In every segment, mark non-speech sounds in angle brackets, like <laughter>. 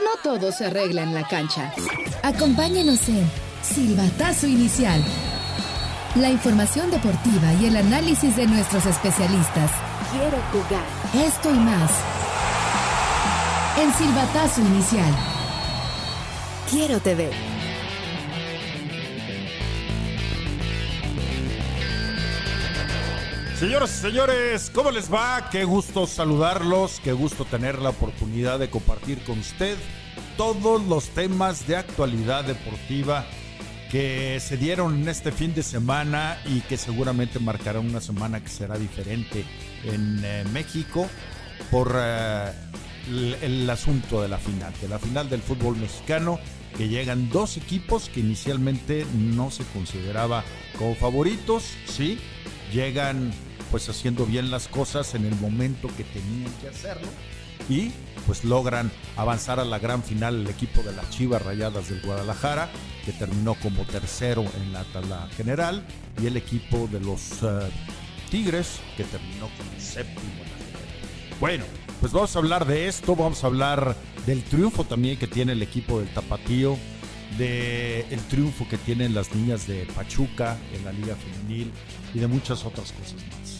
No todo se arregla en la cancha. Acompáñenos en Silbatazo Inicial. La información deportiva y el análisis de nuestros especialistas. Quiero jugar. Esto y más. En Silbatazo Inicial. Quiero TV. Señoras y señores, ¿cómo les va? Qué gusto saludarlos, qué gusto tener la oportunidad de compartir con usted todos los temas de actualidad deportiva que se dieron en este fin de semana y que seguramente marcará una semana que será diferente en eh, México por eh, el, el asunto de la final, de la final del fútbol mexicano, que llegan dos equipos que inicialmente no se consideraba como favoritos, sí, llegan pues haciendo bien las cosas en el momento que tenían que hacerlo y pues logran avanzar a la gran final el equipo de las Chivas Rayadas del Guadalajara que terminó como tercero en la tabla general y el equipo de los uh, Tigres que terminó como séptimo en la general. Bueno, pues vamos a hablar de esto, vamos a hablar del triunfo también que tiene el equipo del Tapatío, de el triunfo que tienen las niñas de Pachuca en la Liga Femenil y de muchas otras cosas más.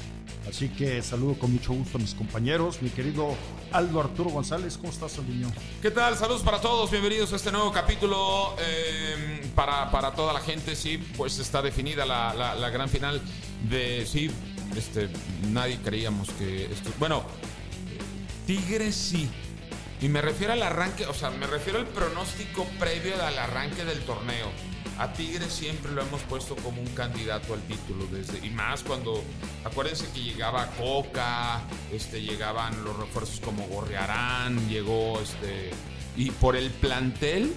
Así que saludo con mucho gusto a mis compañeros, mi querido Aldo Arturo González, ¿cómo estás, niño? ¿Qué tal? Saludos para todos, bienvenidos a este nuevo capítulo. Eh, para, para, toda la gente, sí, pues está definida la, la, la, gran final de, sí, este, nadie creíamos que esto, bueno, Tigres sí. Y me refiero al arranque, o sea, me refiero al pronóstico previo al arranque del torneo. A Tigres siempre lo hemos puesto como un candidato al título desde y más cuando acuérdense que llegaba Coca, este llegaban los refuerzos como Gorriarán, llegó este y por el plantel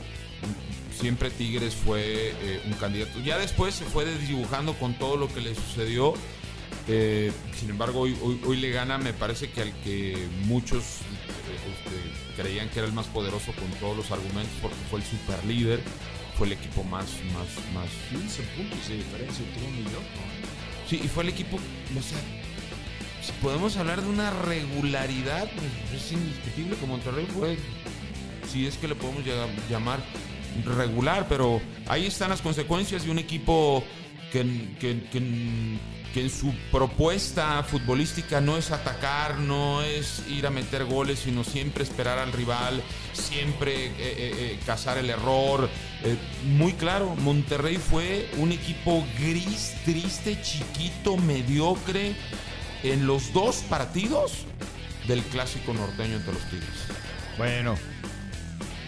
siempre Tigres fue eh, un candidato. Ya después se fue desdibujando con todo lo que le sucedió. Eh, sin embargo, hoy, hoy, le gana, me parece que al que muchos este, creían que era el más poderoso con todos los argumentos porque fue el super líder fue el equipo más, más, más. 15 puntos de diferencia entre uno y otro. Sí, y fue el equipo, o sea, si podemos hablar de una regularidad, pues es indiscutible que Monterrey fue, si es que le podemos llamar regular, pero ahí están las consecuencias de un equipo que, que, que, en su propuesta futbolística no es atacar, no es ir a meter goles, sino siempre esperar al rival, siempre eh, eh, cazar el error. Eh, muy claro, Monterrey fue un equipo gris, triste, chiquito, mediocre en los dos partidos del clásico norteño entre los Tigres. Bueno,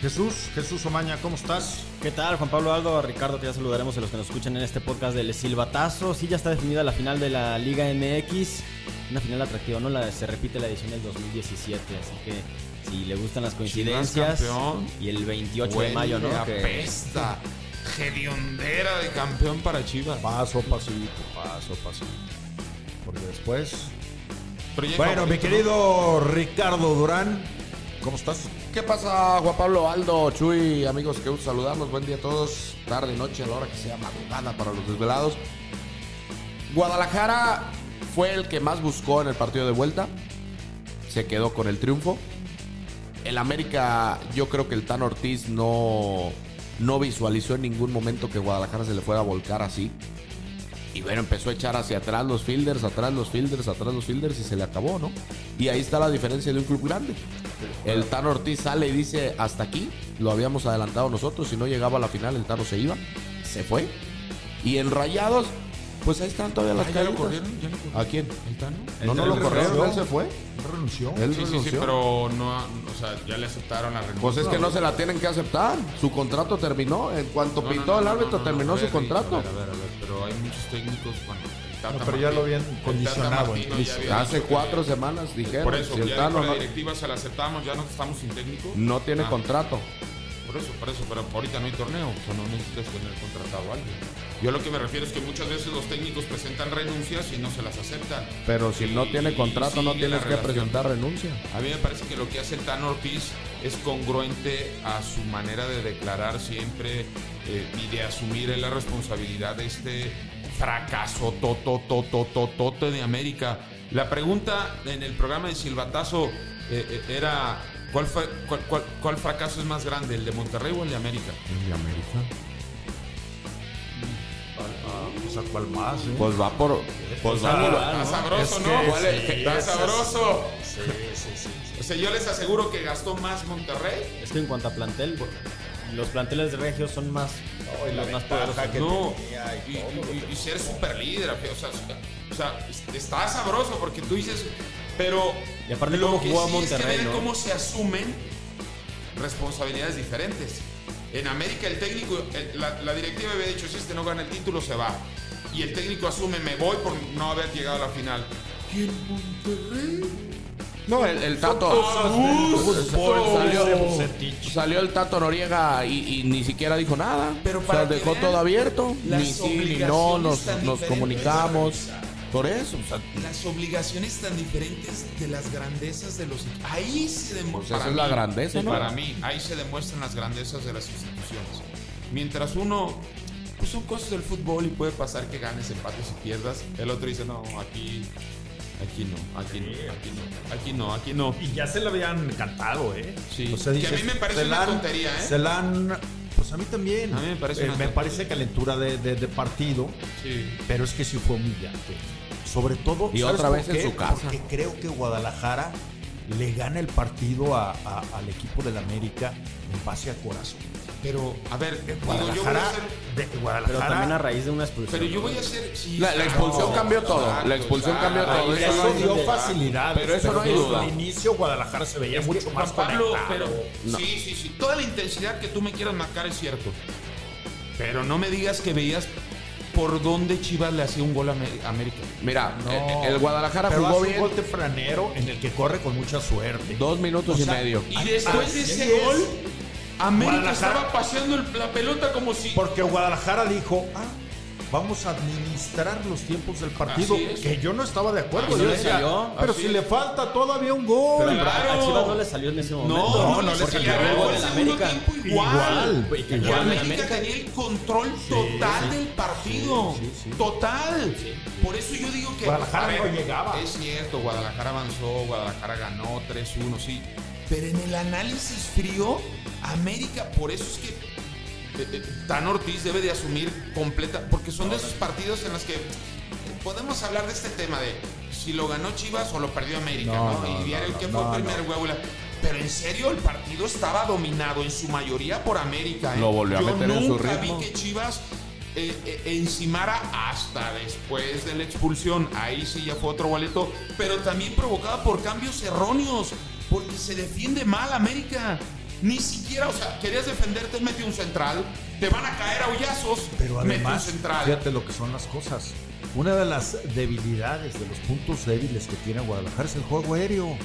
Jesús, Jesús Omaña, ¿cómo estás? ¿Qué tal, Juan Pablo Aldo? A Ricardo, que ya saludaremos a los que nos escuchan en este podcast del Silbatazo. Sí, ya está definida la final de la Liga MX. Una final atractiva, ¿no? La, se repite la edición del 2017, así que si le gustan las coincidencias. Y el 28 Huele de mayo, ¿no? A pesta. Hediondera de campeón para Chivas. Paso, pasito, paso, pasito. Porque después. Proyecto bueno, mi querido Ricardo Durán, ¿cómo estás? ¿Qué pasa, Juan Pablo, Aldo, Chuy, amigos? Que gusto saludarlos. Buen día a todos. Tarde, noche, a la hora que sea madrugada para los desvelados. Guadalajara fue el que más buscó en el partido de vuelta. Se quedó con el triunfo. El América, yo creo que el Tan Ortiz no, no visualizó en ningún momento que Guadalajara se le fuera a volcar así. Y bueno, empezó a echar hacia atrás los fielders, atrás los fielders, atrás los fielders y se le acabó, ¿no? Y ahí está la diferencia de un club grande. El Tano Ortiz sale y dice, hasta aquí, lo habíamos adelantado nosotros, si no llegaba a la final el Tano se iba, se fue. Y en Rayados, pues ahí están todavía las Ah, ¿ya lo caídas. corrieron? ¿Ya lo corrieron? ¿A quién? ¿El Tano? No, no lo corrieron, renunció. él se fue. ¿Él renunció? Él Sí, sí, sí, renunció. pero no, o sea, ya le aceptaron la renuncia. Pues es que no se la tienen que aceptar. Su contrato terminó. En cuanto No, no, el no, árbitro, no, no, terminó su ver, contrato. A ver, a ver, a ver, pero hay muchos técnicos cuando Tata No, pero ya lo habían condicionado, Martino ya incluso. había Hace cuatro que- semanas dijeron. Por eso, si el ya Tano la no, directiva se la aceptamos, ya no estamos sin técnico. no tiene Ah, contrato. Por eso, por eso, pero ahorita no hay torneo, o sea, no necesitas tener contratado a alguien. Yo lo que me refiero es que muchas veces los técnicos presentan renuncias y no se las aceptan. Pero si no tiene contrato, no tienes que presentar renuncia. A mí me parece que lo que hace el Tano Ortiz es congruente a su manera de declarar siempre eh, y de asumir la responsabilidad de este fracaso tototototote de América. La pregunta en el programa de Silbatazo eh, eh, era ¿Cuál, fue, cuál, cuál- cuál fracaso es más grande, el de Monterrey o el de América? ¿De América? O sea, ¿cuál más? eh? Pues va por. Pues va por. Está sabroso, ¿no? Está es- sabroso. Sí, sí, sí. O sea, yo les aseguro que gastó más Monterrey. Es que en cuanto a plantel, los planteles de regios son más, los más poderosos. que No, y y, y- y ser super líder, o sea, o sea, está sabroso porque tú dices, pero Y aparte lo cómo que jugó a sí es que Monterrey, ver ¿no? cómo se asumen responsabilidades diferentes. En América el técnico, el- la, la directiva había dicho, si este no gana el título se va. Y el técnico asume, me voy por no haber llegado a la final. ¿Y en Monterrey? No, el, el Tato. Salió, salió el Tato Noriega y, y ni siquiera dijo nada. Pero o sea, para dejó todo abierto. Ni sí ni no, nos, nos comunicamos. Por eso, o sea, Las obligaciones tan diferentes de las grandezas de los ahí se demuestra. Pues es la grandeza, ¿no? Para mí, ahí se demuestran las grandezas de las instituciones. Mientras uno, pues son cosas del fútbol y puede pasar que ganes, empates y pierdas. El otro dice, no, aquí, aquí no, aquí no, aquí no, aquí no, aquí no. Y ya se le habían cantado, ¿eh? Sí. Que a mí me parece una han- tontería, ¿eh? Se la han... Pues a mí también. A mí me parece Eh, una me tontería. parece calentura de, de- de partido, Sí. pero es que sí fue humillante. Sobre todo... Y ¿sabes otra vez en qué? su casa. Porque creo que Guadalajara le gana el partido a- a- al equipo del América en base a corazón. Pero, a ver, digo, yo voy a Guadalajara... hacer... de- Pero también a raíz de una expulsión. Pero yo voy a hacer... sí, La- expulsión cambió todo, Exacto, la expulsión cambió exacto. todo, Y eso eso no dio facilidades. pero eso no hay duda. el inicio Guadalajara se veía mucho más Pablo, conectado. pero sí, sí, sí. Toda la intensidad que tú me quieras marcar es cierto. Pero no me digas que veías por dónde Chivas le hacía un gol a Amé- América. mira, No, eh, el Guadalajara pero jugó hace bien. un gol tempranero en el que corre con mucha suerte. Dos minutos O sea, y medio. Y después de así ese es. gol, América estaba paseando el- la pelota como si. Porque Guadalajara dijo, ah, vamos a administrar los tiempos del partido. Es. Que yo no estaba de acuerdo. Yo decía, salió, pero si es. le falta todavía un gol. Pero Claro. a Chivas no le salió en ese momento. No, no, le llegó el gol América. tiempo igual. Igual, Y igual. América América. tenía el control total del partido. Total. Por eso yo digo que. Guadalajara ver, no llegaba. Es cierto, Guadalajara avanzó, Guadalajara ganó 3-1, sí. Pero en el análisis frío, América, por eso es que eh, eh, Tan Ortiz debe de asumir completa, porque son de esos partidos en los que podemos hablar de este tema de si lo ganó Chivas o lo perdió América, ¿no? No, no, y diario no, que fue el primer huevo. Pero en serio, el partido estaba dominado en su mayoría por América. ¿eh? Lo volvió a Yo meter en su nunca ritmo. vi que Chivas eh, eh, encimara hasta después de la expulsión. Ahí sí ya fue otro boleto, pero también provocada por cambios erróneos, porque se defiende mal América. Ni siquiera, o sea, querías defenderte, mete un central, te van a caer a hoyazos, Pero además, central. fíjate lo que son las cosas. Una de las debilidades, de los puntos débiles que tiene Guadalajara es el juego aéreo.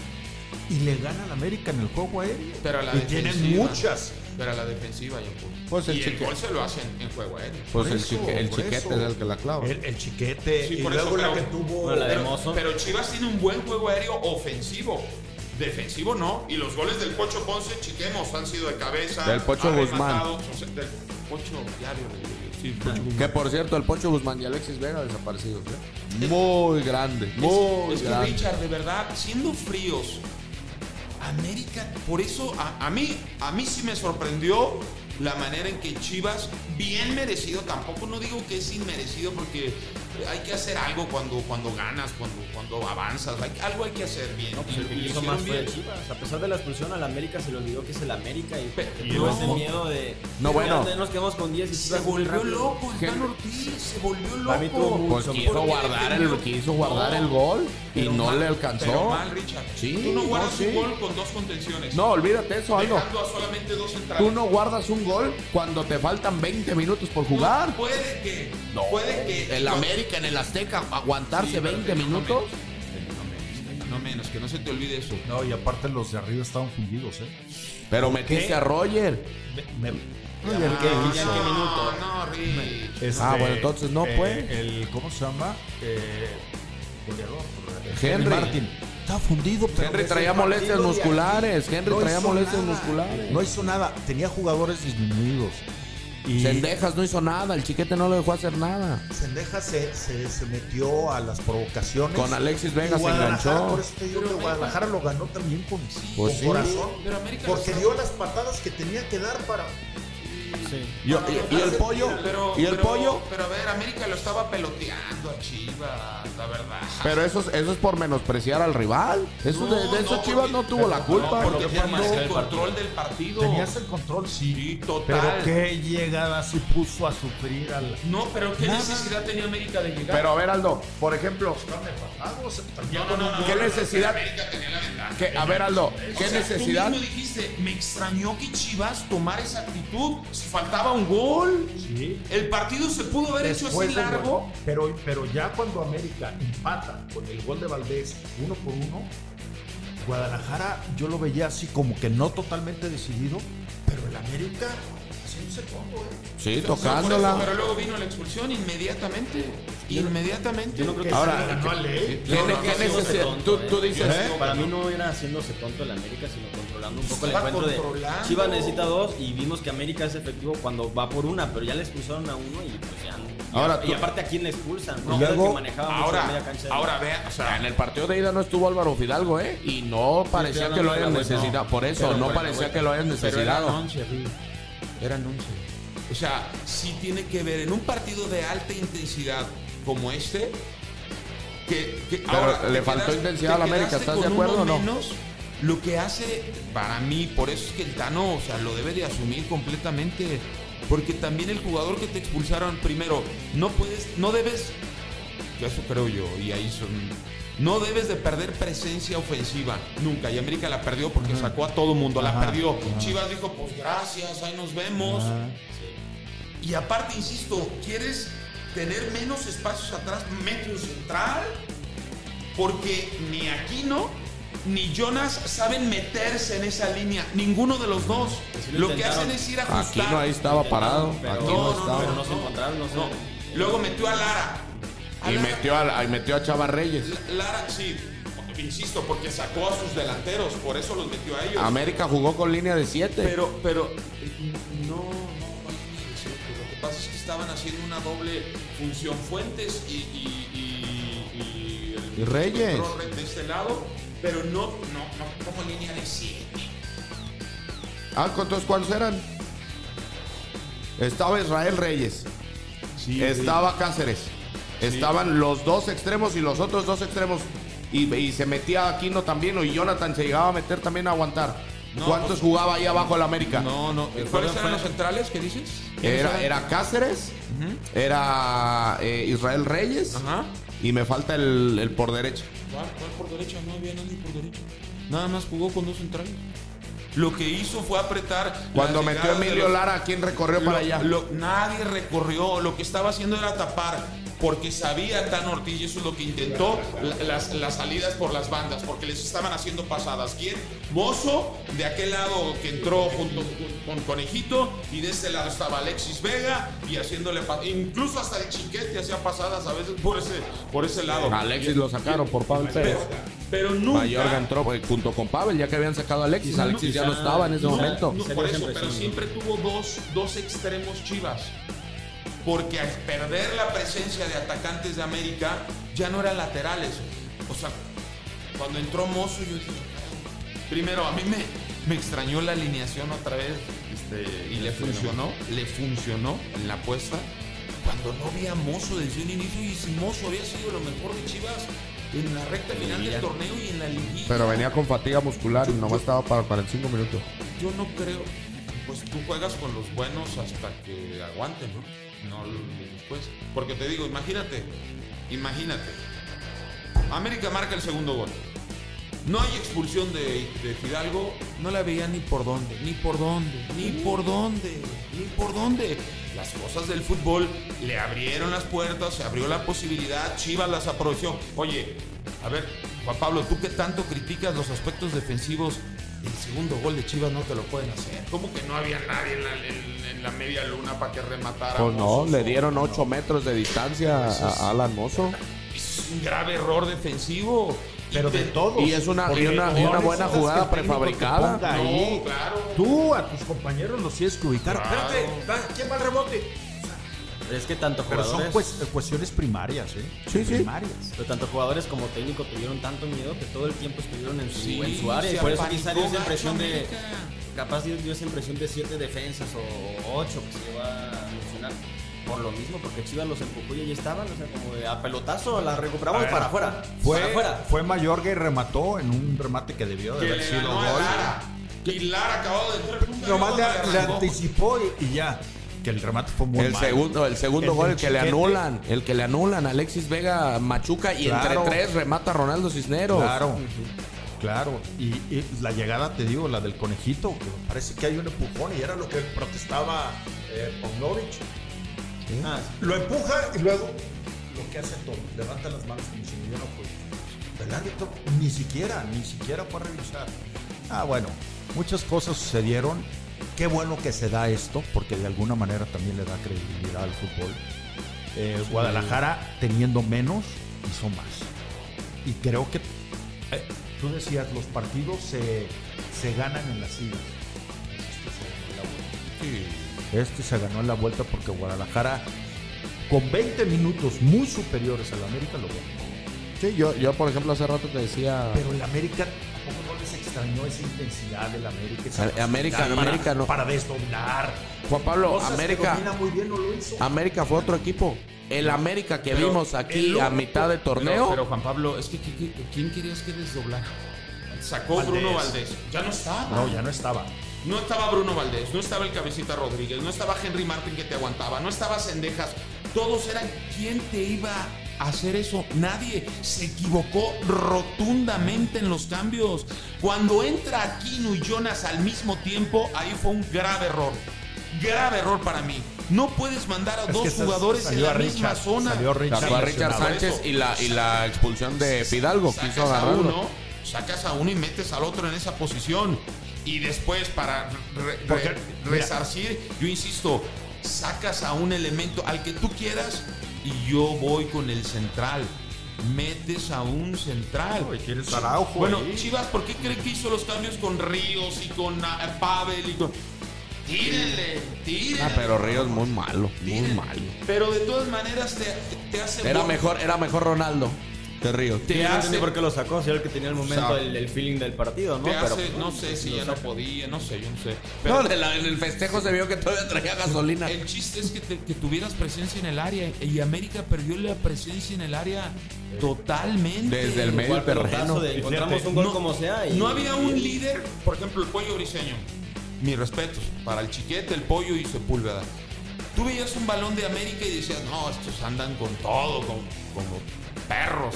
Y le gana al América en el juego aéreo. Pero a la y tienen muchas. Pero a la defensiva, yo puedo. Pues el y el gol se lo hacen en juego aéreo. Pues el, eso, chique- el chiquete eso. es el que la clava. El, el chiquete. Sí, y por luego eso, la pero- que tuvo. Pero, pero Chivas tiene un buen juego aéreo ofensivo. Defensivo no. Y los goles del Pocho Ponce, chiquemos, han sido de cabeza. Del Pocho Guzmán. rematado, o sea, del Pocho diario. Sí, Pocho Guzmán. Que por cierto, el Pocho Guzmán y Alexis Vega desaparecidos. ¿eh? Muy grande, muy es que grande. Richard, de verdad, siendo fríos, América, por eso a, a mí, a mí sí me sorprendió la manera en que Chivas, bien merecido, tampoco no digo que es inmerecido porque hay que hacer algo cuando, cuando ganas, cuando, cuando avanzas, hay- algo hay que hacer bien. No, pues Y- el que y lo hizo hicieron más fue bien. Chivas. A pesar de la expulsión, al América se le olvidó que es el América y, Pe- y no. ese miedo de. No, bueno. Nos quedamos con 10 y Se volvió loco el Ortiz, se volvió Para mí tuvo loco. mucho- Pues Porque quiso guardar el, quiso guardar No, el gol y pero no mal, le Pero alcanzó. mal, Richard. Sí, Tú no no, guardas sí. un gol con dos contenciones. No, olvídate eso, Aldo. Dejando a solamente dos centrales. Tú no guardas un gol cuando te faltan 20 minutos por No, jugar. puede que. No. Puede que. El América en el Azteca, aguantarse Sí, pero 20 no minutos. menos, No menos, que no se te olvide eso. No, y aparte los de arriba estaban fundidos, ¿eh? Pero metiste a Roger. Me- me- ¿En qué, ya en qué minuto? No, Rich. este, Ah, bueno, entonces no, eh, pues. El, ¿Cómo se llama? Eh, goleador. Henry. Martin. Está fundido, pero Henry traía molestias musculares. Henry no traía hizo molestias nada. musculares. No hizo nada. Tenía jugadores disminuidos. Y Sendejas no hizo nada, el chiquete no lo dejó hacer nada. Sendejas se, se, se metió a las provocaciones. Con Alexis Vega se Guadalajara, enganchó. Por eso te digo que Guadalajara lo ganó también con, Pues con sí. corazón. Porque dio las patadas que tenía que dar para. Sí. Y, y- y el pollo, Pero, y el pero- pollo. Pero a ver, América lo estaba peloteando a Chivas, la verdad. Pero eso, es- eso es por menospreciar al rival. Eso de, de eso no, Chivas porque- no tuvo la culpa. Porque Porque tenías el control del partido. Tenías el control, sí. Sí, total. Pero qué llegada se puso a sufrir al. No, pero ¿qué Nada. necesidad tenía América de llegar? Pero a ver, Aldo, por ejemplo, no, no, no, no, ¿qué no, necesidad? América tenía la ventaja. que- a ver, Aldo, ¿qué O sea, necesidad? Tú mismo dijiste, me extrañó que Chivas tomara esa actitud. Si faltaba un gol. Sí. El partido se pudo haber hecho así largo. gol. Pero, pero ya cuando América empata con el gol de Valdés uno por uno, Guadalajara yo lo veía así como que no totalmente decidido, pero el América ¿eh? Sí, No, eso, tocándola. pero luego vino la expulsión inmediatamente. Inmediatamente. Yo no creo que Ahora, sea- ley. ¿Qué, No, no, qué no, necesidad? tonto, Tú, tú dices, Para mí no era haciéndose tonto el América, sino controlando un poco el encuentro de. Chivas necesita dos y vimos que América es efectivo cuando va por una, pero ya le expulsaron a uno y pues ya. Ahora y, tú- aparte a quién le expulsan, luego- que media Ahora, cancha de- ahora vea, o sea, en el partido de ida no estuvo Álvaro Fidalgo, ¿eh? Y no parecía que lo hayan necesitado. Por eso, no parecía que lo hayan necesitado. 11, Ri. Eran 11. O sea, sí tiene que ver en un partido de alta intensidad como este. Que, que Pero ahora le faltó intensidad te a la América, ¿estás de acuerdo o no? menos, lo que hace para mí, por eso es que el Tano, o sea, lo debe de asumir completamente. Porque también el jugador que te expulsaron primero, no puedes, no debes, eso creo yo, y ahí son. No debes de perder presencia ofensiva, nunca. Y América la perdió porque sacó a todo mundo, la Ajá, perdió. ajá. Chivas dijo, pues gracias, ahí nos vemos. Y aparte, insisto, ¿quieres tener menos espacios atrás? Mete un central. Porque ni Aquino ni Jonas saben meterse en esa línea. Ninguno de los dos. Sí lo lo que hacen es ir a ajustar. Aquí no ahí estaba parado. Pero, Aquí No, no estaba. pero no se encontraron. No. Luego metió a Lara. Y Lara- metió a, y metió a Chava Reyes. La- Lara, sí. Insisto, porque sacó a sus delanteros. Por eso los metió a ellos. América jugó con línea de 7. Pero, pero, eh, no, no. Lo que pasa es que estaban haciendo una doble función Fuentes y, y, y, Reyes. de este lado, pero no, no, no como línea de 7. Ah, ¿cuántos cuántos eran? Estaba Israel Reyes. Estaba Cáceres. Estaban los dos extremos y los otros dos extremos. Y, y se metía Aquino también, y Jonathan se llegaba a meter también a aguantar. No, ¿Cuántos pues- jugaba ahí abajo el América? No, no. El ¿Cuáles eran los centrales que dices? ¿Quiénes Era, era Cáceres, era eh, Israel Reyes Ajá. y me falta el, el por derecha. ¿Cuál, cuál por derecha? No había nadie por derecha. Nada más jugó con dos centrales. Lo que hizo fue apretar. Cuando metió Emilio los- Lara, ¿quién recorrió para allá? lo- nadie recorrió, lo que estaba haciendo era tapar, porque sabía Tan Ortiz, y eso es lo que intentó, la- las, las salidas por las bandas, porque les estaban haciendo pasadas. ¿Quién? Mozo, de aquel lado que entró junto con Conejito, y de este lado estaba Alexis Vega, y haciéndole incluso hasta el chiquete hacía pasadas a veces por ese, por ese lado. Alexis lo sacaron por Pavel Pérez. Pero, pero nunca. Mayorga entró eh, junto con Pavel, ya que habían sacado a Alexis. Alexis ya no estaba en ese No, momento. no, por eso, pero siempre tuvo dos, dos extremos chivas. Porque al perder la presencia de atacantes de América, ya no eran laterales. O sea, cuando entró Mozo, yo dije, primero, a mí me, me extrañó la alineación otra vez este, y le funcionó, le funcionó en la apuesta. Cuando no había Mozo desde un inicio y si Mozo había sido lo mejor de Chivas en la recta final del torneo y en la liguilla. Pero venía con fatiga muscular y nomás estaba para 45 minutos. Yo no creo. Pues tú juegas con los buenos hasta que aguanten, ¿no? No después. Porque te digo, imagínate, imagínate. América marca el segundo gol. No hay expulsión de, de Fidalgo. No la veía ni por dónde, ni por dónde, ni por dónde, ni por dónde. Las cosas del fútbol le abrieron las puertas, se abrió la posibilidad, Chivas las aprovechó. Oye, a ver, Juan Pablo, tú que tanto criticas los aspectos defensivos, el segundo gol de Chivas no te lo pueden hacer. ¿Cómo que no había nadie en la, en- en la media luna para que rematara? Pues no, le dieron 8 metros de distancia a, a Alan Mozo. Es un grave error defensivo. Pero de todos. Y es una- Porque y una- y no una buena jugada prefabricada. ponga No, ahí. claro. Tú a tus compañeros los tienes que ubicar. Claro. Espérate, ¿quién va al rebote? Es que tanto Pero son jugadores, cues- cuestiones primarias, ¿eh? Sí, sí. Primarias. pero tanto jugadores como técnico tuvieron tanto miedo que todo el tiempo estuvieron en su, Sí, en su área. Y por eso quizá dio esa impresión de. Capaz dio, dio esa impresión de siete defensas o ocho que se va a mencionar. Por lo mismo, porque Chivas los empujó y ahí estaban, o sea, como de a pelotazo, la recuperamos ver, para afuera. Fue, para afuera. fue Mayorga y remató en un remate que debió de Que haber le sido gol. Y Lara acabó de entrar. Nomás le, anticipó y, y ya. Que el remate fue muy El segundo, el segundo El gol, el que le anulan, el que le anulan, Alexis Vega Machuca y Claro. entre tres remata a Ronaldo Cisneros. Claro, claro. Y, y la llegada, te digo, la del conejito, que parece que hay un empujón y era lo que protestaba eh. Ah. Lo empuja y luego lo que hace todo, levanta las manos como si hubiera fue. El árbitro ni siquiera, ni siquiera fue a revisar. Ah, bueno, muchas cosas sucedieron. Qué bueno que se da esto, porque de alguna manera también le da credibilidad al fútbol. Eh, Guadalajara teniendo menos hizo más. Y creo que eh, tú decías, los partidos se, se ganan en las idas. Este se ganó en la vuelta. Este se ganó en la vuelta porque Guadalajara, con 20 minutos muy superiores al América, lo ganó. Sí, yo, yo por ejemplo hace rato te decía. Pero el América, ¿cómo no les extrañó esa intensidad del América? esa América- para, América no. Para desdoblar. Juan Pablo, Cosas que América, domina muy bien, no lo hizo. América fue otro equipo. El América que Pero vimos aquí a mitad de torneo. Pero, pero, Juan Pablo, es que ¿qui- qui- ¿quién querías que desdoblara? Sacó Valdés. Bruno Valdés. Ya no estaba. No, ya no estaba. No estaba Bruno Valdés, no estaba el Cabecita Rodríguez, no estaba Henry Martin que te aguantaba, no estaba Cendejas. Todos eran. ¿Quién te iba hacer eso? Nadie. Se equivocó rotundamente en los cambios. Cuando entra Aquino y Jonas al mismo tiempo, ahí fue un grave error. Grave error para mí. No puedes mandar a Es dos jugadores en la misma zona. salió Richard Richard. Sánchez y la, y la expulsión de Fidalgo. Sacas Quiso a uno, sacas a uno y metes al otro en esa posición. Y después, para re- re- resarcir, yo insisto, sacas a un elemento al que tú quieras y yo voy con el central. Metes a un central. Oye, quieres Araujo Bueno, ahí. Chivas, ¿por qué cree que hizo los cambios con Ríos y con ah, Pavel y con. Tírenle, tírenle. Ah, pero Ríos muy malo, muy Tírenle. malo. Pero de todas maneras te, te hace. Era mejor, era mejor Ronaldo Te Yo no hace- entendí por qué lo sacó, si era el que tenía el momento, el, el feeling del partido, ¿no? Te Pero, hace- pues, no sé si lo ya no podía, no sé, yo no sé. No, Pero de la- en el festejo se vio que todavía traía gasolina. el chiste es que, te- que tuvieras presencia en el área y América perdió la presencia en el área totalmente. Desde el medio terreno. de encontramos un gol no, como sea. Y, no había un líder, por ejemplo, el pollo briseño. Mis respetos para el chiquete, el pollo y Sepúlveda. Tú veías un balón de América y decías, no, estos andan con todo, con- como perros.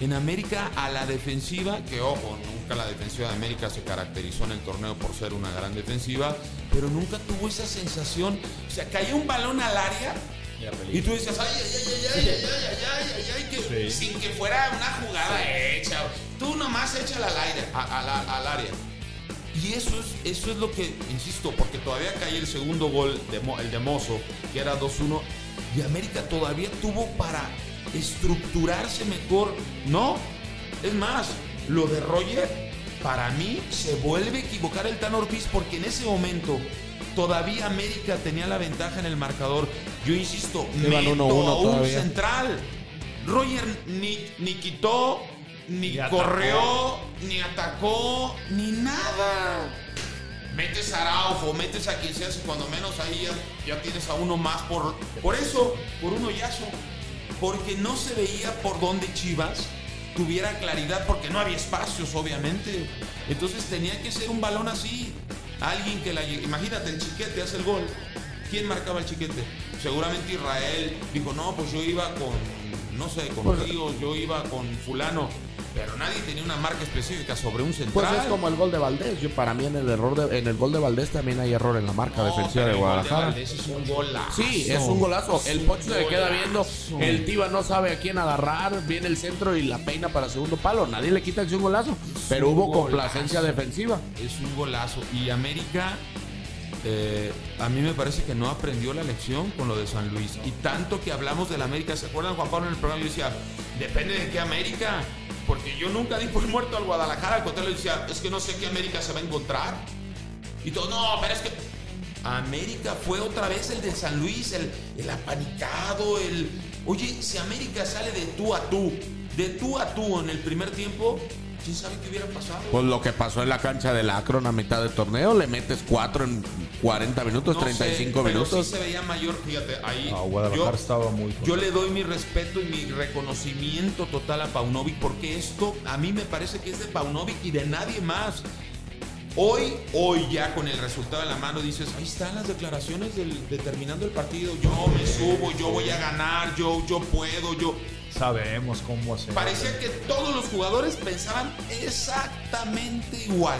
En América, a la defensiva, que ojo, nunca la defensiva de América se caracterizó en el torneo por ser una gran defensiva, pero nunca tuvo esa sensación. O sea, caía un balón al área Y tú decías, ay, ay, ay, ay, ay, ay, ay, ay, ay, ay, que sin que fuera una jugada hecha. Tú nomás échala al aire, a- a la- al área. Y eso es, eso es lo que, insisto, porque todavía cae el segundo gol, de el de Mozo, que era 2-1, y América todavía tuvo para estructurarse mejor. No, es más, lo de Roger, para mí, se vuelve a equivocar el Tan Ortiz, porque en ese momento todavía América tenía la ventaja en el marcador. Yo insisto, Iban meto 1-1 a un todavía. central. Roger ni, ni quitó, ni, Ni atacó. corrió, ni atacó, ni nada. Metes a Araujo, metes a quien sea, si cuando menos ahí ya, ya tienes a uno más por, por eso, por un hoyazo. Porque no se veía por dónde Chivas tuviera claridad, porque no había espacios, obviamente. Entonces tenía que ser un balón así. Alguien que la Imagínate, el chiquete hace el gol. ¿Quién marcaba el chiquete? Seguramente Israel dijo, no, pues yo iba con, no sé, con Pues- Ríos, yo iba con fulano. Pero nadie tenía una marca específica sobre un central. Pues es como el gol de Valdés. Yo para mí en el error de- en el gol de Valdés también hay error en la marca No, defensiva de el gol Guadalajara. Valdés es un golazo. Sí, es un golazo. El Pocho se le queda viendo. El Tiva no sabe a quién agarrar. Viene el centro y la peina para segundo palo. Nadie le quita que sea un golazo. Pero hubo golazo. complacencia defensiva. Es un golazo. Y América, eh, a mí me parece que no aprendió la lección con lo de San Luis. Y tanto que hablamos del América, ¿se acuerdan Juan Pablo en el programa? Yo decía, depende de qué América. Porque yo nunca di por <laughs> muerto al Guadalajara. Al contrario, decía, es que no sé qué América se va a encontrar. Y todo, no, pero es que América fue otra vez el de San Luis, el, el apanicado, el... Oye, si América sale de tú a tú, de tú a tú en el primer tiempo, ¿quién sabe qué hubiera pasado? Pues lo que pasó en la cancha del Akron a mitad del torneo, le metes 4 en 40 minutos, No sé, 35 pero minutos. sí se veía mayor, fíjate, ahí. Guadalajara yo- estaba muy Yo le doy mi respeto y mi reconocimiento total a Paunovic porque esto a mí me parece que es de Paunovic y de nadie más. Hoy, hoy ya con el resultado en la mano dices, ahí están las declaraciones del, de terminando el partido, yo me subo, yo voy a ganar, yo, yo puedo, yo... Sabemos cómo hacer. Parecía que todos los jugadores pensaban exactamente igual.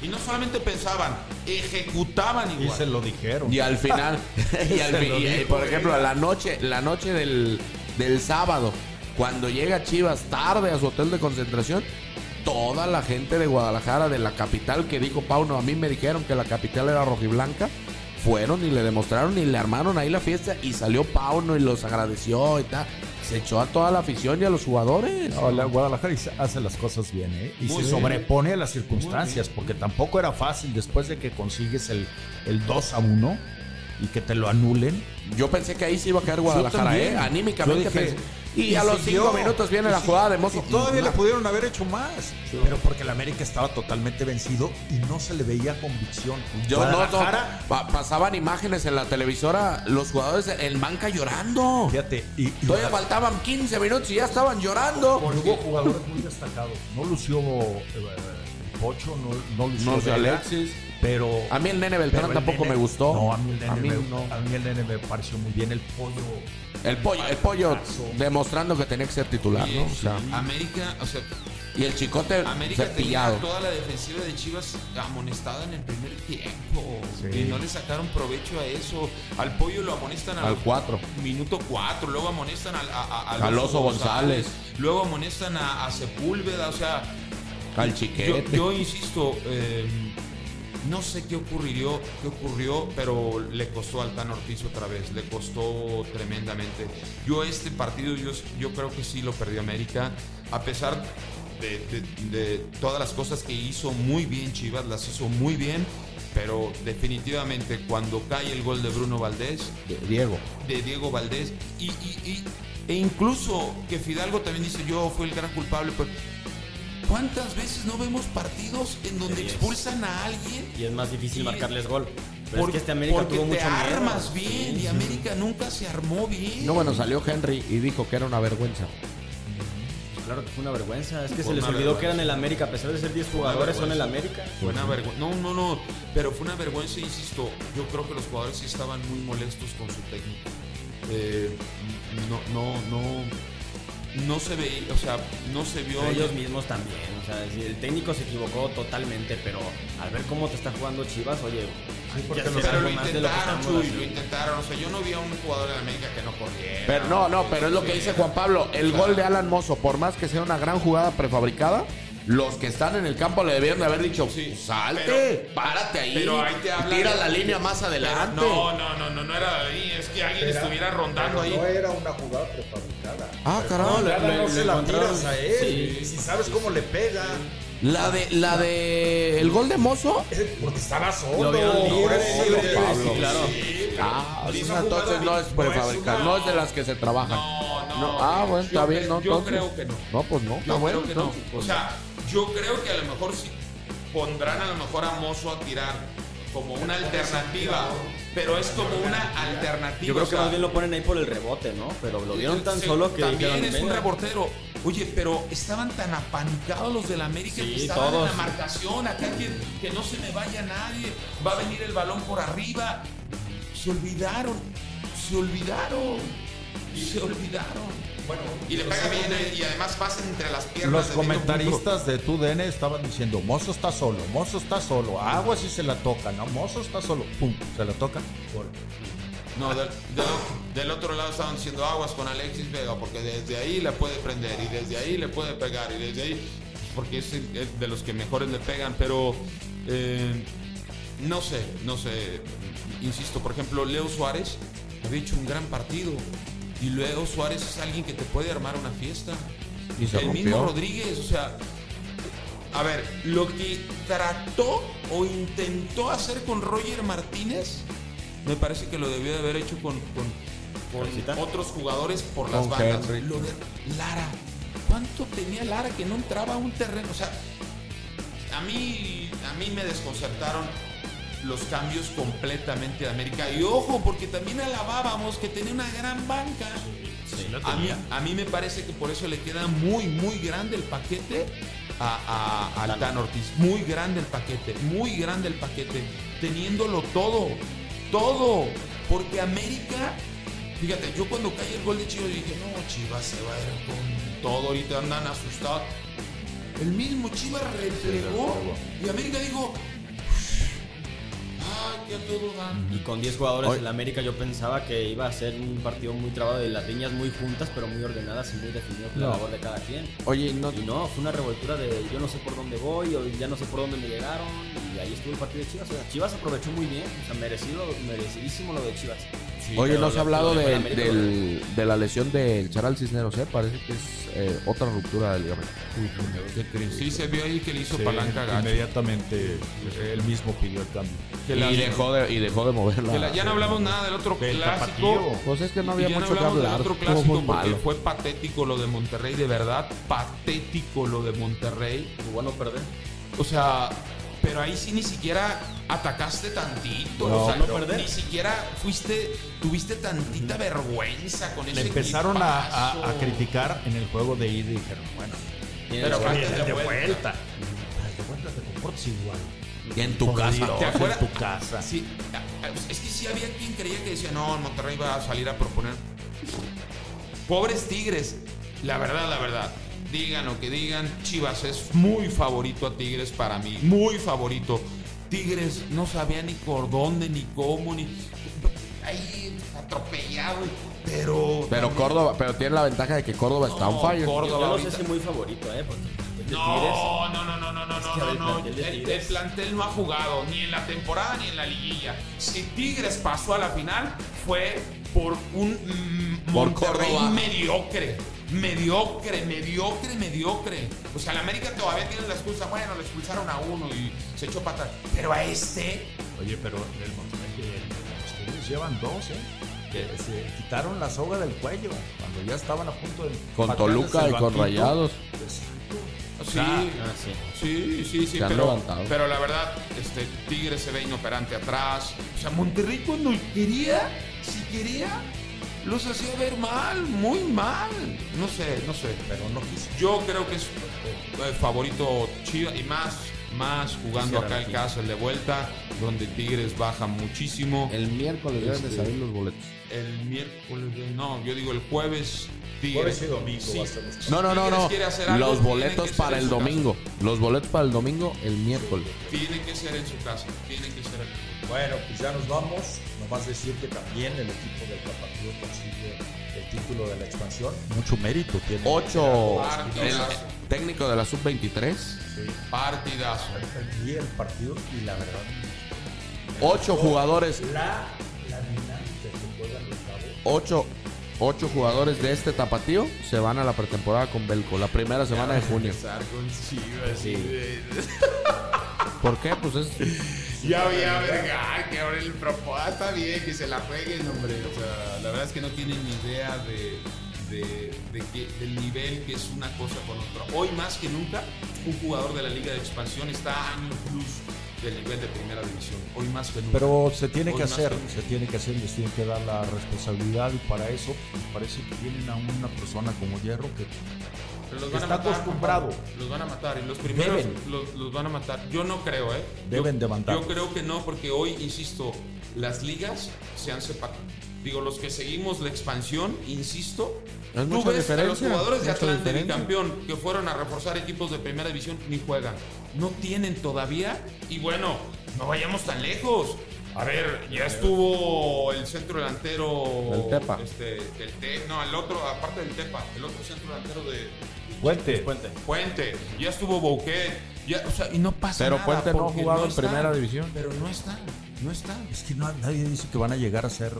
Y no solamente pensaban, ejecutaban Y igual. se lo dijeron. Y al final, <laughs> y al Se fi- lo y, dijo, por ejemplo, la noche, la noche del, del sábado, cuando llega Chivas tarde a su hotel de concentración, toda la gente de Guadalajara, de la capital, que dijo Pauno, a mí me dijeron que la capital era rojiblanca, fueron y le demostraron y le armaron ahí la fiesta y salió Pauno y los agradeció y tal. Se echó a toda la afición y a los jugadores. No, la Guadalajara hace las cosas bien, ¿eh? Y Muy se bien. sobrepone a las circunstancias, porque tampoco era fácil después de que consigues el, el 2 a 1 y que te lo anulen. Yo pensé que ahí se iba a caer Guadalajara. ¿eh? Anímicamente dije, pensé. Y, y a los siguió. cinco minutos viene la jugada de Mozo. todavía le pudieron haber hecho más. Pero porque el América estaba totalmente vencido y no se le veía convicción. Yo no, no, Guadalajara, pa- pasaban imágenes en la televisora, los jugadores en banca llorando. Fíjate, y, y Todavía faltaban 15 minutos y ya estaban llorando. hubo jugadores muy destacados. No lució eh, Pocho, no, no lució No Vega, Alexis. Pero A mí el nene Beltrán el tampoco nene- me gustó. No, a mí el nene, A mí me, no. a mí el nene me pareció muy bien. El pollo. El pollo, el pollo demostrando que tenía que ser titular, ¿no? O sea, América, o sea, y el chicote América tenía cepillado. toda la defensiva de Chivas amonestada en el primer tiempo. Sí. Y no le sacaron provecho a eso. Al pollo lo amonestan al, Al cuatro. Minuto 4. Luego amonestan al, a, a- al Al Oso González. Luego amonestan a, a Sepúlveda. O sea, Al yo, chiquete. yo insisto, eh, no sé qué ocurrió, qué ocurrió, pero le costó al Tan Ortiz otra vez, le costó tremendamente. Yo este partido, yo, yo creo que sí lo perdió América, a pesar de, de- de todas las cosas que hizo muy bien Chivas, las hizo muy bien, pero definitivamente cuando cae el gol de Bruno Valdés, Diego. de Diego Valdés y, y- y- e incluso que Fidalgo también dice yo fui el gran culpable pero ¿cuántas veces no vemos partidos en donde Sí, expulsan a alguien Y es más difícil Y- marcarles gol. Pero por- es que este América porque tuvo te mucho miedo. armas bien Sí, y. América nunca se armó bien No, bueno, salió Henry y dijo que era una vergüenza. Claro que fue una vergüenza. Es que Fue se les olvidó vergüenza. que eran el América. A pesar de ser 10 jugadores, son el América. Fue una vergüenza. No, no, no. Pero fue una vergüenza, insisto. Yo creo que los jugadores sí estaban muy molestos con su técnico. Eh, no, no, no. No se veía, o sea, no se vio. Pero ellos mismos también. O sea, si el técnico se equivocó totalmente, pero al ver cómo te está jugando Chivas, oye, hay que hacer Pero lo intentaron, Chuy, lo intentaron. O sea, yo no vi a un jugador de América que no corriera. Pero no, no, pero es lo que dice Juan Pablo. El gol de Alan Mozo, por más que sea una gran jugada prefabricada, los que están en el campo le debieron de haber dicho, Sí, salte, pero- párate ahí, Pero ahí te habla tira de- la línea más adelante. No, no, no, no, no era ahí. Es que alguien estuviera rondando ahí. era una jugada prefabricada. Ah, carajo. No, le- Nada, no le- se le la encontraron- tiras a él. Si sabes cómo le pega. La de, la de, el gol de Mozo. Porque estaba solo. Lo vieron libre, Sí, libre, sí, Pablo. sí, claro. sí, Ah, entonces no es no es prefabricada, una- no es de las que se trabajan. No, no. No, ah, bueno, está Yo bien, ¿no? Yo Entonces- creo que no. No, pues no. Yo Está bueno, creo que no. pues O sea, yo creo que a lo mejor sí pondrán a lo mejor a Mozo a tirar como una alternativa, pero es como una alternativa. Yo creo o que sea, más bien lo ponen ahí por el rebote, ¿no? Pero lo vieron tan solo que también dijeron, es un reportero. Oye, pero estaban tan apanicados los del América Sí, que estaban todos. en la marcación. Acá que, que no se me vaya nadie. Va a venir el balón por arriba. Se olvidaron. Se olvidaron. Se olvidaron. Bueno, y le pega bien eh, y además pasa entre las piernas. Los de comentaristas de TUDN estaban diciendo, Mozo está solo, Mozo está solo, agua si se la toca, no, Mozo está solo, pum, se la toca. No, del, del- del otro lado estaban diciendo aguas con Alexis Vega, porque desde ahí le puede prender y desde ahí le puede pegar y desde ahí, porque es de los que mejores le pegan, pero eh, no sé, no sé, insisto, por ejemplo, Leo Suárez había hecho un gran partido y Leo Suárez es alguien que te puede armar una fiesta. Y se el rompió. mismo Rodríguez, o sea, a ver, lo que trató o intentó hacer con Roger Martínez, me parece que lo debió de haber hecho con, con- otros jugadores por las bandas. Lo de Lara, ¿cuánto tenía Lara que no entraba a un terreno? O sea, a mí, a mí me desconcertaron los cambios completamente de América. Y ojo, porque también alabábamos que tenía una gran banca. a, mí, a mí me parece que por eso le queda muy, muy grande el paquete a, a, Ortiz. Muy grande el paquete, muy grande el paquete. Teniéndolo todo, todo. Porque América, fíjate, yo cuando cae el gol de Chivas dije, no, Chivas se va a ir con todo. Ahorita andan asustados. El mismo Chivas replegó y América dijo, Y con 10 jugadores Hoy- en la América yo pensaba que iba a ser un partido muy trabado de las líneas muy juntas, pero muy ordenadas y muy definido por la No. labor de cada quien. Oye, no, Y no, fue una revoltura de yo no sé por dónde voy, o ya no sé por dónde me llegaron, y ahí estuvo el partido de Chivas. O sea, Chivas aprovechó muy bien, o sea, merecido, merecidísimo lo de Chivas. Oye, no se ha lo- hablado lo de de, América del- de la lesión del Charal Cisneros, ¿eh? Parece que es eh, otra ruptura del ligamento. Sí, se vio ahí que le hizo Sí, palanca gacho. inmediatamente él mismo pidió el cambio. Que la- Y dejó de, y dejó de moverla. que la- ya no hablamos nada del otro Del clásico. tapatío. Pues es que no había mucho que hablamos del hablar. otro clásico porque fue patético lo de Monterrey, de verdad, patético lo de Monterrey. Muy bueno perder. O sea, pero ahí sí ni siquiera atacaste tantito. No, o sea, no perder. ni siquiera fuiste, tuviste tantita vergüenza con Le ese empezaron a, a- a criticar en el juego de ida y dijeron, bueno, Pero oye, de de, vuelta. vuelta. De vuelta te comportas igual. En tu Por casa. Dios, ¿Te acuerdas? En tu casa. Sí, es que sí había quien creía que decía, no, Monterrey va a salir a proponer. Pobres Tigres, la verdad, la verdad. Digan lo que digan, Chivas es muy favorito a Tigres para mí, muy favorito. Tigres no sabía ni por dónde, ni cómo, ni. Ahí atropellado, pero. Pero también- Córdoba, pero tiene la ventaja de que Córdoba está on No, fire. Córdoba Yo no ahorita- sé si muy favorito, ¿eh? No, no, no, no, no, no, no, no, El, plantel no ha jugado ni en la temporada ni en la liguilla. Si Tigres pasó a la final fue por un mm, Por Monterrey Córdoba. mediocre. Mediocre, mediocre, mediocre. O sea, la América todavía tiene la excusa. Bueno, le expulsaron a uno y se echó patas. Pero a este, Oye, pero el Monterrey, eh, los Tigres llevan dos, ¿eh? Que se quitaron la soga del cuello cuando ya estaban a punto de. Con Toluca y con. Rayados. Sí, Ah, sí. Sí, sí, sí, pero, levantado. pero la verdad, este Tigre se ve inoperante atrás. O sea, Monterrey cuando quería, si quería, los hacía ver mal, muy mal. No sé, no sé. Pero no quiso. Yo creo que es eh, favorito Chivas y más, más jugando acá el caso, el de vuelta, donde Tigres baja muchísimo. El miércoles deben de Este- salir los boletos. El miércoles, no, yo digo el jueves. Tigres. Jueves y domingo Sí. No, no, no, no. algo, Los boletos para el casa. domingo. Los boletos para el domingo el miércoles. Tiene que ser en su casa. Tiene que ser aquí. Bueno, pues ya nos vamos. Nomás decir que también el equipo del Tapatío consigue el título de la expansión. Mucho mérito tiene. Ocho. El técnico de la sub-23. Sí. Partidazo. Y el partido, y la verdad. Ocho jugadores. La, la dinámica que juegan los cabos. Ocho, ocho jugadores de este tapatío se van a la pretemporada con Belco. La primera semana de junio. ¿Por qué? Pues es. Ya había verga, que ahora el propósito está bien, que se la jueguen, hombre. O sea, la verdad es que no tienen ni idea de, de, de que- del nivel que es una cosa con otra. Hoy más que nunca, un jugador de la Liga de Expansión está a años luz del nivel de primera división. Hoy más que nunca. Pero se tiene Hoy que hacer, que se tiene que hacer, les tienen que dar la responsabilidad y para eso parece que tienen a una persona como Hierro que Pero los está acostumbrado. Juan Pablo. Los van a matar y los primeros Deben. los, los van a matar. Yo no creo, ¿eh? Deben yo, de. Yo creo que no, porque hoy, insisto, las ligas se han separado. Digo, los que seguimos la expansión, insisto, Es tú ves a los jugadores de Atlanta, diferencia. campeón, que fueron a reforzar equipos de primera división, ni juegan. No tienen todavía. Y bueno, no vayamos tan lejos. A ver, ya estuvo el centro delantero. Del Tepa. Este, del Te- no, el otro, aparte del Tepa, el otro centro delantero de, Puente. Puente. Puente, ya estuvo Bouquet, ya, o sea, y no pasa Pero nada. Puente no ha jugado en están, primera división. Pero no está, no está. Es que no- nadie dice que van a llegar a ser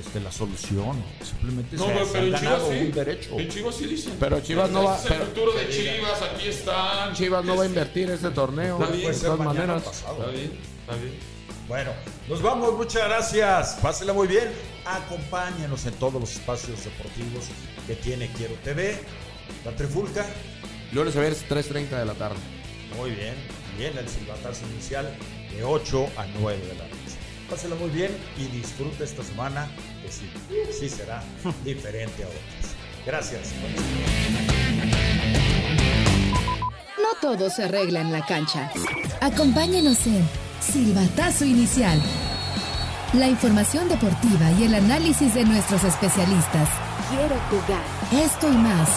este, la solución. Simplemente No, se, pero, se pero han en Chivas ganado sí. un derecho. En Chivas sí dicen. Pero Chivas no va- Este es el pero- futuro de Chivas, aquí están. Chivas no va a invertir este torneo. Está bien, de todas maneras. pasado. Está bien, está bien. Bueno, nos vamos, muchas gracias. Pásenla muy bien. Acompáñenos en todos los espacios deportivos que tiene Quiero TV. La Trifulca, Lunes a ver 3.30 de la tarde. muy bien. Bien, el silbatazo inicial de 8 a 9 de la noche. Pásenla muy bien y disfrute esta semana que sí, sí será <laughs> diferente a otras. Gracias. No todo se arregla en la cancha. Acompáñenos en Silbatazo Inicial. La información deportiva y el análisis de nuestros especialistas. Quiero jugar. Esto y más.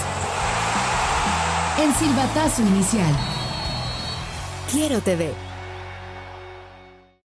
En Silbatazo Inicial. Quiero TV.